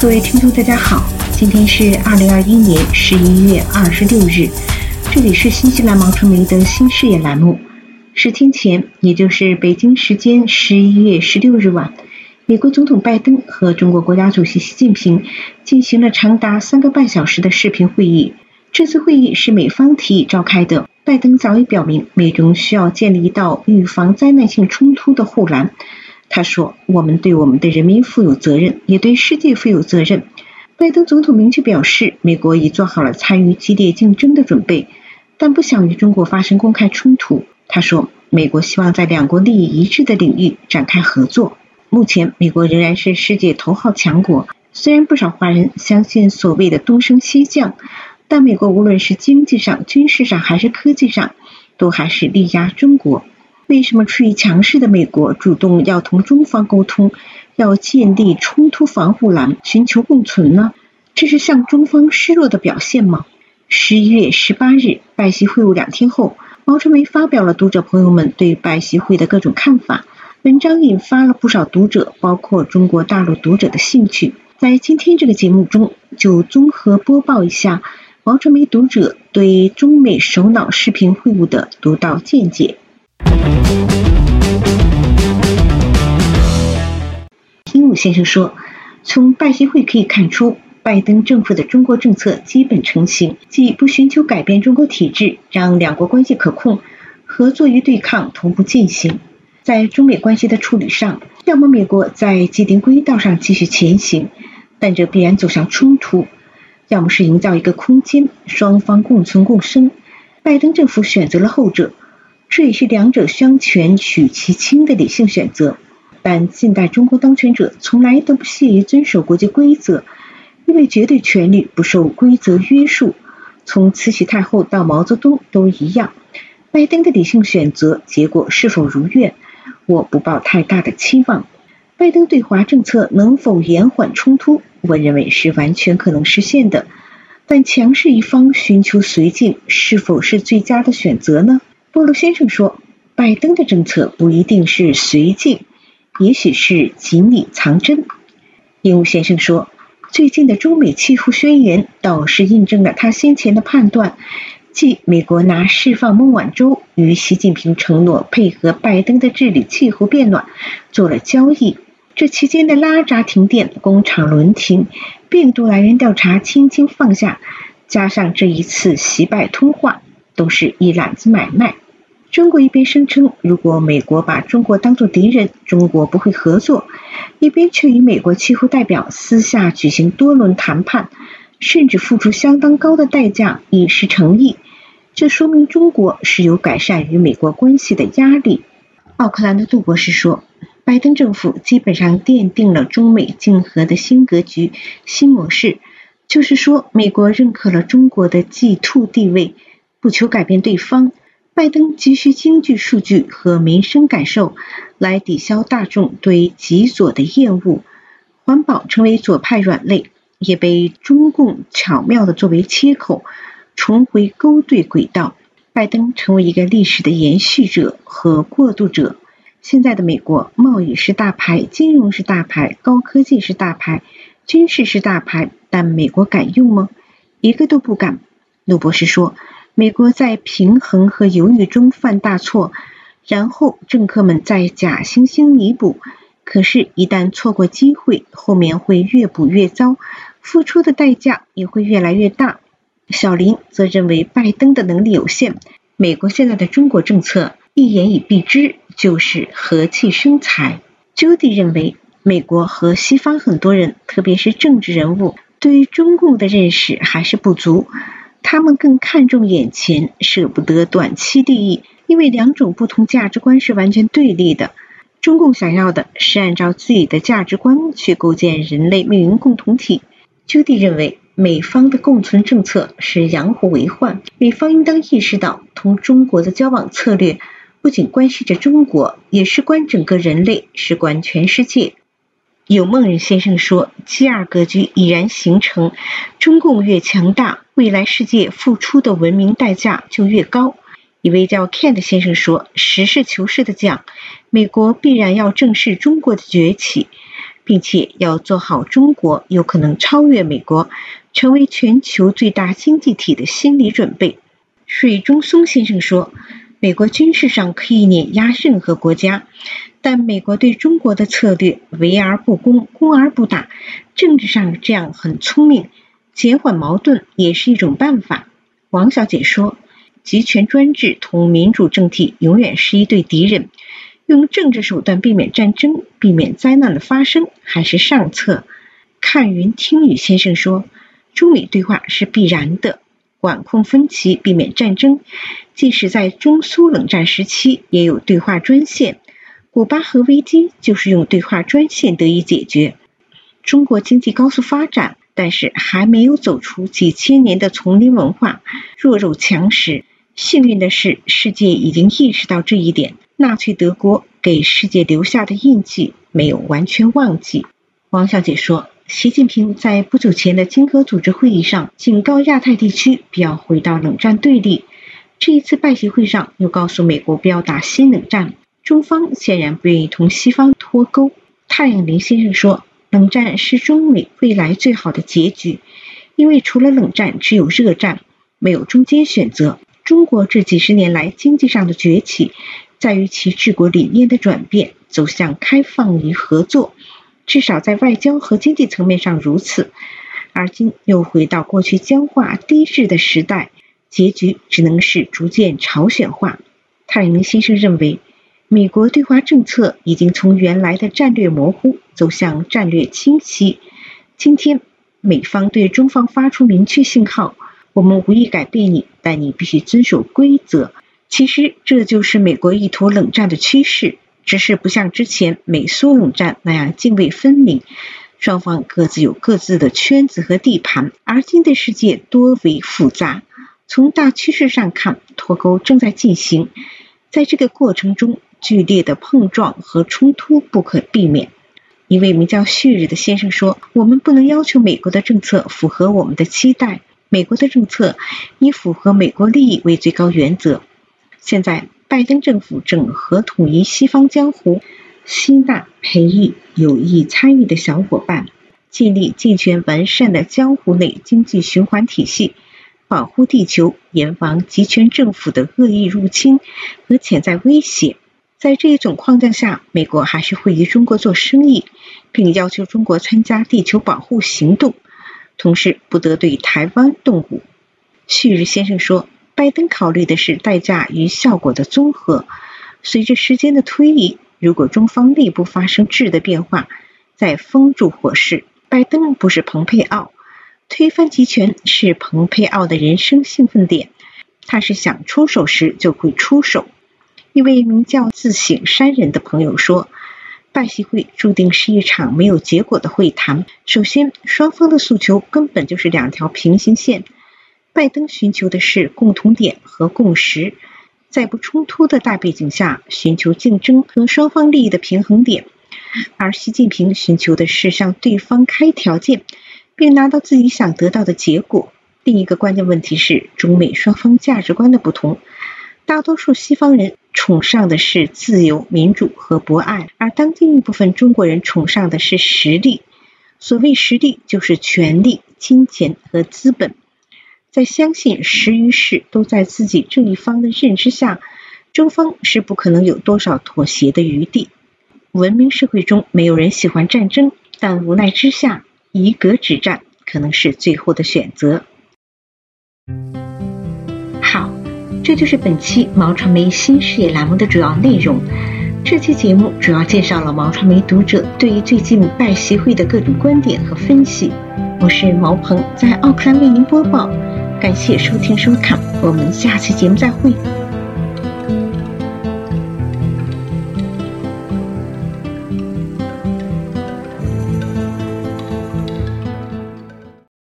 各位听众，大家好，今天是二零二一年十一月二十六日，这里是新西兰毛传媒的新视野栏目。十天前，也就是北京时间十一月十六日晚，美国总统拜登和中国国家主席习近平进行了长达三个半小时的视频会议。这次会议是美方提议召开的。拜登早已表明，美中需要建立一道预防灾难性冲突的护栏。他说：“我们对我们的人民负有责任，也对世界负有责任。”拜登总统明确表示，美国已做好了参与激烈竞争的准备，但不想与中国发生公开冲突。他说：“美国希望在两国利益一致的领域展开合作。目前，美国仍然是世界头号强国。虽然不少华人相信所谓的东升西降。”但美国无论是经济上、军事上还是科技上，都还是力压中国。为什么处于强势的美国主动要同中方沟通，要建立冲突防护栏，寻求共存呢？这是向中方示弱的表现吗？十一月十八日，拜习会晤两天后，毛传媒发表了读者朋友们对拜习会的各种看法。文章引发了不少读者，包括中国大陆读者的兴趣。在今天这个节目中，就综合播报一下。毛传媒读者对中美首脑视频会晤的独到见解。金武先生说：“从拜习会可以看出，拜登政府的中国政策基本成型，即不寻求改变中国体制，让两国关系可控，合作与对抗同步进行。在中美关系的处理上，要么美国在既定轨道上继续前行，但这必然走向冲突。”要么是营造一个空间，双方共存共生。拜登政府选择了后者，这也是两者相权取其轻的理性选择。但近代中国当权者从来都不屑于遵守国际规则，因为绝对权力不受规则约束。从慈禧太后到毛泽东都一样。拜登的理性选择结果是否如愿，我不抱太大的期望。拜登对华政策能否延缓冲突？我认为是完全可能实现的，但强势一方寻求绥靖是否是最佳的选择呢？波罗先生说，拜登的政策不一定是绥靖，也许是锦里藏针。鹦鹉先生说，最近的中美气候宣言倒是印证了他先前的判断，即美国拿释放孟晚舟与习近平承诺配合拜登的治理气候变暖做了交易。这期间的拉闸停电、工厂轮停、病毒来源调查轻轻放下，加上这一次习拜通话，都是一揽子买卖。中国一边声称，如果美国把中国当作敌人，中国不会合作；一边却与美国气候代表私下举行多轮谈判，甚至付出相当高的代价以示诚意。这说明中国是有改善与美国关系的压力。奥克兰的杜博士说。拜登政府基本上奠定了中美竞合的新格局、新模式，就是说，美国认可了中国的 G2 地位，不求改变对方。拜登急需经济数据和民生感受来抵消大众对极左的厌恶。环保成为左派软肋，也被中共巧妙地作为切口，重回勾兑轨道。拜登成为一个历史的延续者和过渡者。现在的美国，贸易是大牌，金融是大牌，高科技是大牌，军事是大牌，但美国敢用吗？一个都不敢。陆博士说，美国在平衡和犹豫中犯大错，然后政客们在假惺惺弥补，可是，一旦错过机会，后面会越补越糟，付出的代价也会越来越大。小林则认为，拜登的能力有限，美国现在的中国政策一言以蔽之。就是和气生财。Judy 认为，美国和西方很多人，特别是政治人物，对于中共的认识还是不足。他们更看重眼前，舍不得短期利益，因为两种不同价值观是完全对立的。中共想要的是按照自己的价值观去构建人类命运共同体。朱棣认为，美方的共存政策是养虎为患，美方应当意识到，同中国的交往策略。不仅关系着中国，也是关整个人类，事关全世界。有梦人先生说，G 二格局已然形成，中共越强大，未来世界付出的文明代价就越高。一位叫 Ken 的先生说，实事求是的讲，美国必然要正视中国的崛起，并且要做好中国有可能超越美国，成为全球最大经济体的心理准备。水中松先生说：“美国军事上可以碾压任何国家，但美国对中国的策略围而不攻，攻而不打，政治上这样很聪明，减缓矛盾也是一种办法。”王小姐说：“集权专制同民主政体永远是一对敌人。”用政治手段避免战争、避免灾难的发生还是上策。看云听雨先生说，中美对话是必然的，管控分歧、避免战争，即使在中苏冷战时期也有对话专线。古巴核危机就是用对话专线得以解决。中国经济高速发展，但是还没有走出几千年的丛林文化，弱肉强食。幸运的是，世界已经意识到这一点。纳粹德国给世界留下的印记没有完全忘记。王小姐说，习近平在不久前的经合组织会议上警告亚太地区不要回到冷战对立。这一次拜习会上又告诉美国不要打新冷战。中方显然不愿意同西方脱钩。太阳林先生说，冷战是中美未来最好的结局，因为除了冷战，只有热战，没有中间选择。中国这几十年来经济上的崛起。在于其治国理念的转变，走向开放与合作，至少在外交和经济层面上如此。而今又回到过去僵化低质的时代，结局只能是逐渐朝鲜化。泰宁先生认为，美国对华政策已经从原来的战略模糊走向战略清晰。今天，美方对中方发出明确信号：我们无意改变你，但你必须遵守规则。其实这就是美国意图冷战的趋势，只是不像之前美苏冷战那样泾渭分明，双方各自有各自的圈子和地盘。而今的世界多为复杂，从大趋势上看，脱钩正在进行，在这个过程中，剧烈的碰撞和冲突不可避免。一位名叫旭日的先生说：“我们不能要求美国的政策符合我们的期待，美国的政策以符合美国利益为最高原则。”现在，拜登政府整合统一西方江湖，吸纳培育有意参与的小伙伴，建立健全完善的江湖内经济循环体系，保护地球，严防集权政府的恶意入侵和潜在威胁。在这一种框架下，美国还是会与中国做生意，并要求中国参加地球保护行动，同时不得对台湾动武。旭日先生说。拜登考虑的是代价与效果的综合。随着时间的推移，如果中方内部发生质的变化，再封住火势。拜登不是蓬佩奥，推翻集权是蓬佩奥的人生兴奋点。他是想出手时就会出手。一位名叫自省山人的朋友说：“拜习会注定是一场没有结果的会谈。首先，双方的诉求根本就是两条平行线。”拜登寻求的是共同点和共识，在不冲突的大背景下寻求竞争和双方利益的平衡点；而习近平寻求的是向对方开条件，并拿到自己想得到的结果。另一个关键问题是中美双方价值观的不同。大多数西方人崇尚的是自由、民主和博爱，而当今一部分中国人崇尚的是实力。所谓实力，就是权力、金钱和资本。在相信时与势都在自己这一方的认知下，中方是不可能有多少妥协的余地。文明社会中没有人喜欢战争，但无奈之下，以格止战可能是最后的选择。这就是本期毛传媒新视野栏目的主要内容。这期节目主要介绍了毛传媒读者对于最近拜协会的各种观点和分析。我是毛鹏，在奥克兰为您播报。感谢收听收看，我们下期节目再会。